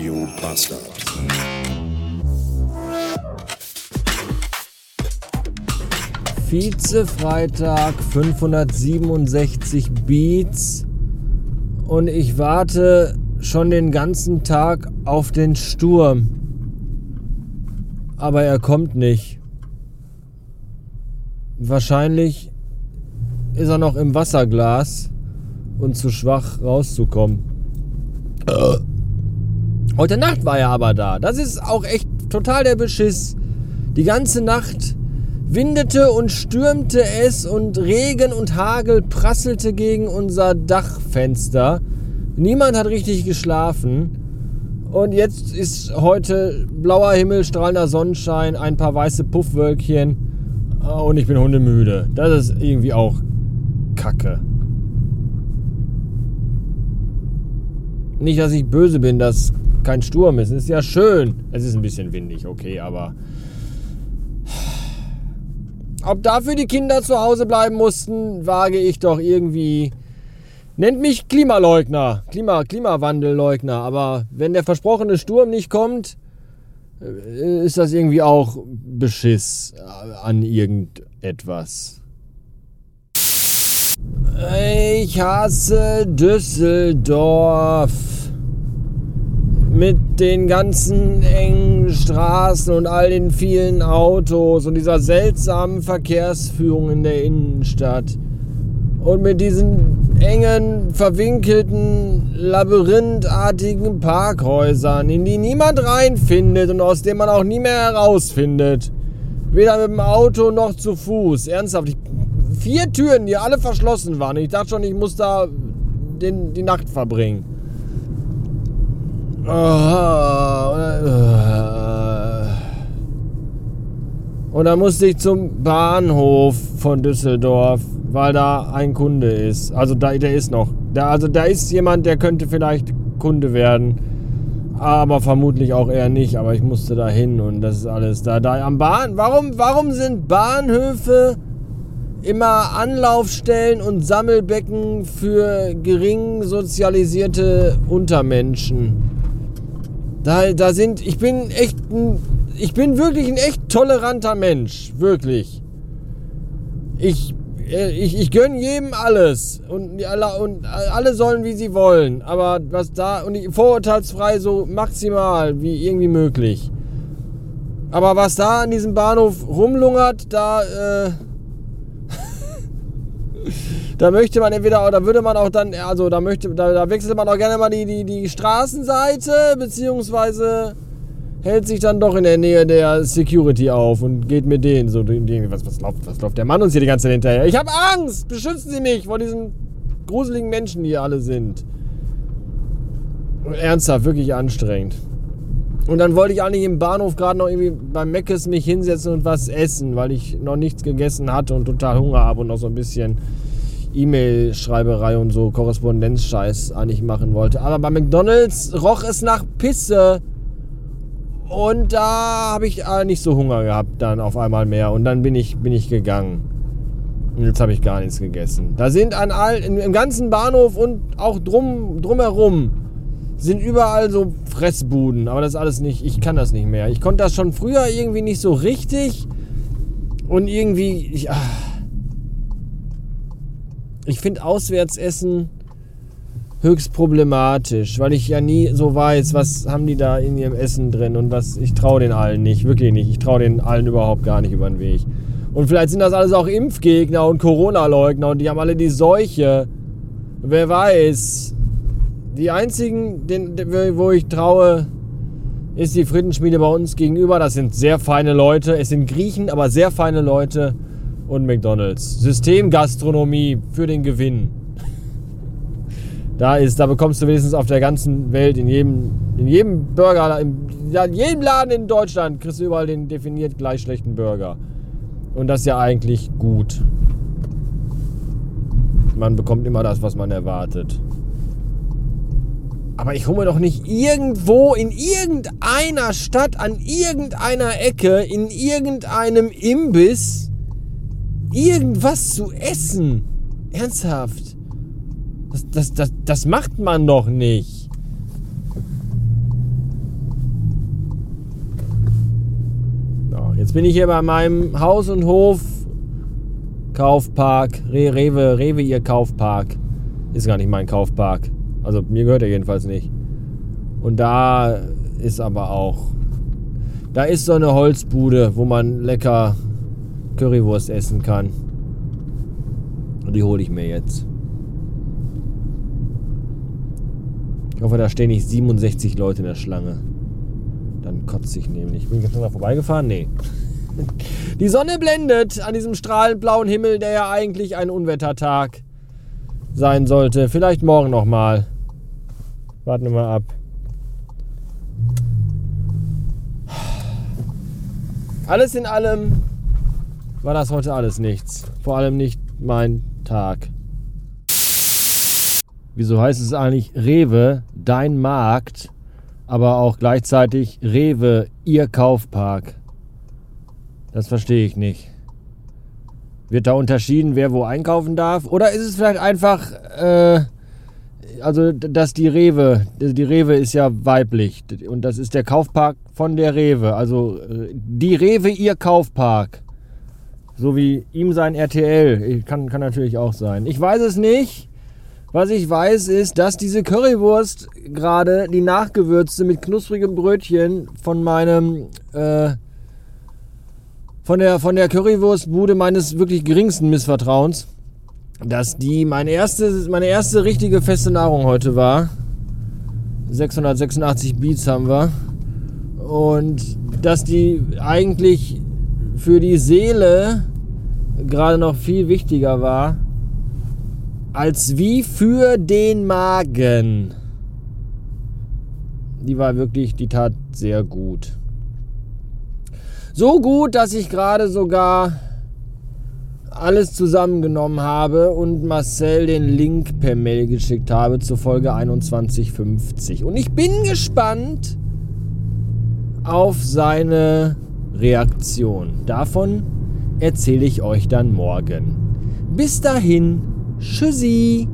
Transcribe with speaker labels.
Speaker 1: Radio Bastard.
Speaker 2: Vize-Freitag 567 Beats und ich warte schon den ganzen Tag auf den Sturm. Aber er kommt nicht. Wahrscheinlich ist er noch im Wasserglas und zu schwach rauszukommen. Heute Nacht war er aber da. Das ist auch echt total der Beschiss. Die ganze Nacht windete und stürmte es und Regen und Hagel prasselte gegen unser Dachfenster. Niemand hat richtig geschlafen. Und jetzt ist heute blauer Himmel, strahlender Sonnenschein, ein paar weiße Puffwölkchen und ich bin hundemüde. Das ist irgendwie auch Kacke. Nicht, dass ich böse bin, dass kein Sturm ist. Es ist ja schön. Es ist ein bisschen windig, okay, aber ob dafür die Kinder zu Hause bleiben mussten, wage ich doch irgendwie. Nennt mich Klimaleugner, Klima, Klimawandelleugner, aber wenn der versprochene Sturm nicht kommt, äh, ist das irgendwie auch Beschiss an irgendetwas. Ich hasse Düsseldorf mit den ganzen engen Straßen und all den vielen Autos und dieser seltsamen Verkehrsführung in der Innenstadt. Und mit diesen engen, verwinkelten, labyrinthartigen Parkhäusern, in die niemand reinfindet und aus denen man auch nie mehr herausfindet. Weder mit dem Auto noch zu Fuß. Ernsthaft, ich, vier Türen, die alle verschlossen waren. Ich dachte schon, ich muss da den, die Nacht verbringen. Und dann musste ich zum Bahnhof von Düsseldorf, weil da ein Kunde ist. Also da, der ist noch. Da, also da ist jemand, der könnte vielleicht Kunde werden. Aber vermutlich auch eher nicht. Aber ich musste da hin und das ist alles da. Da am Bahn. Warum, warum sind Bahnhöfe immer Anlaufstellen und Sammelbecken für gering sozialisierte Untermenschen? Da, da sind, ich bin echt ein, ich bin wirklich ein echt toleranter Mensch, wirklich. Ich, äh, ich, ich gönne jedem alles und alle, und alle sollen, wie sie wollen. Aber was da, und vorurteilsfrei so maximal wie irgendwie möglich. Aber was da an diesem Bahnhof rumlungert, da, äh, da möchte man entweder, oder würde man auch dann, also da möchte, da, da wechselt man auch gerne mal die, die, die Straßenseite, beziehungsweise hält sich dann doch in der Nähe der Security auf und geht mit denen so, was, was, läuft, was läuft der Mann uns hier die ganze Zeit hinterher? Ich habe Angst! Beschützen Sie mich vor diesen gruseligen Menschen, die hier alle sind. Ernsthaft, wirklich anstrengend. Und dann wollte ich eigentlich im Bahnhof gerade noch irgendwie beim Meckes mich hinsetzen und was essen, weil ich noch nichts gegessen hatte und total Hunger habe und noch so ein bisschen E-Mail-Schreiberei und so Korrespondenzscheiß eigentlich machen wollte. Aber bei McDonalds roch es nach Pisse. Und da habe ich äh, nicht so Hunger gehabt dann auf einmal mehr. Und dann bin ich, bin ich gegangen. Und jetzt habe ich gar nichts gegessen. Da sind an all, im ganzen Bahnhof und auch drum, drumherum sind überall so Fressbuden. Aber das ist alles nicht, ich kann das nicht mehr. Ich konnte das schon früher irgendwie nicht so richtig. Und irgendwie, ich, ach, ich finde Auswärtsessen höchst problematisch, weil ich ja nie so weiß, was haben die da in ihrem Essen drin und was ich traue den allen nicht, wirklich nicht. Ich traue den allen überhaupt gar nicht über den Weg. Und vielleicht sind das alles auch Impfgegner und Corona-Leugner und die haben alle die Seuche. Wer weiß. Die einzigen, den, wo ich traue, ist die Frittenschmiede bei uns gegenüber. Das sind sehr feine Leute. Es sind Griechen, aber sehr feine Leute und McDonalds. Systemgastronomie für den Gewinn. Da ist, da bekommst du wenigstens auf der ganzen Welt, in jedem, in jedem Burger, in, in jedem Laden in Deutschland kriegst du überall den definiert gleich schlechten Burger. Und das ist ja eigentlich gut. Man bekommt immer das, was man erwartet. Aber ich hole mir doch nicht irgendwo in irgendeiner Stadt, an irgendeiner Ecke, in irgendeinem Imbiss irgendwas zu essen. Ernsthaft. Das, das, das, das macht man doch nicht. So, jetzt bin ich hier bei meinem Haus und Hof. Kaufpark. Re Rewe, Rewe, ihr Kaufpark. Ist gar nicht mein Kaufpark. Also mir gehört er jedenfalls nicht. Und da ist aber auch. Da ist so eine Holzbude, wo man lecker Currywurst essen kann. Und die hole ich mir jetzt. Ich hoffe, da stehen nicht 67 Leute in der Schlange. Dann kotze ich nämlich. Bin ich jetzt mal vorbeigefahren? Nee. Die Sonne blendet an diesem strahlend blauen Himmel, der ja eigentlich ein Unwettertag sein sollte. Vielleicht morgen nochmal. Warten wir mal ab. Alles in allem war das heute alles nichts. Vor allem nicht mein Tag. Wieso heißt es eigentlich Rewe, dein Markt, aber auch gleichzeitig Rewe, ihr Kaufpark? Das verstehe ich nicht. Wird da unterschieden, wer wo einkaufen darf? Oder ist es vielleicht einfach, äh, also dass die Rewe, die Rewe ist ja weiblich und das ist der Kaufpark von der Rewe. Also äh, die Rewe, ihr Kaufpark. So wie ihm sein RTL. Kann, kann natürlich auch sein. Ich weiß es nicht. Was ich weiß ist, dass diese Currywurst gerade, die nachgewürzte mit knusprigem Brötchen von meinem äh, von der, von der Currywurstbude meines wirklich geringsten Missvertrauens, dass die meine erste, meine erste richtige feste Nahrung heute war. 686 Beats haben wir. Und dass die eigentlich für die Seele gerade noch viel wichtiger war, als wie für den Magen. Die war wirklich, die tat sehr gut. So gut, dass ich gerade sogar alles zusammengenommen habe und Marcel den Link per Mail geschickt habe zur Folge 2150. Und ich bin gespannt auf seine Reaktion. Davon erzähle ich euch dann morgen. Bis dahin, tschüssi!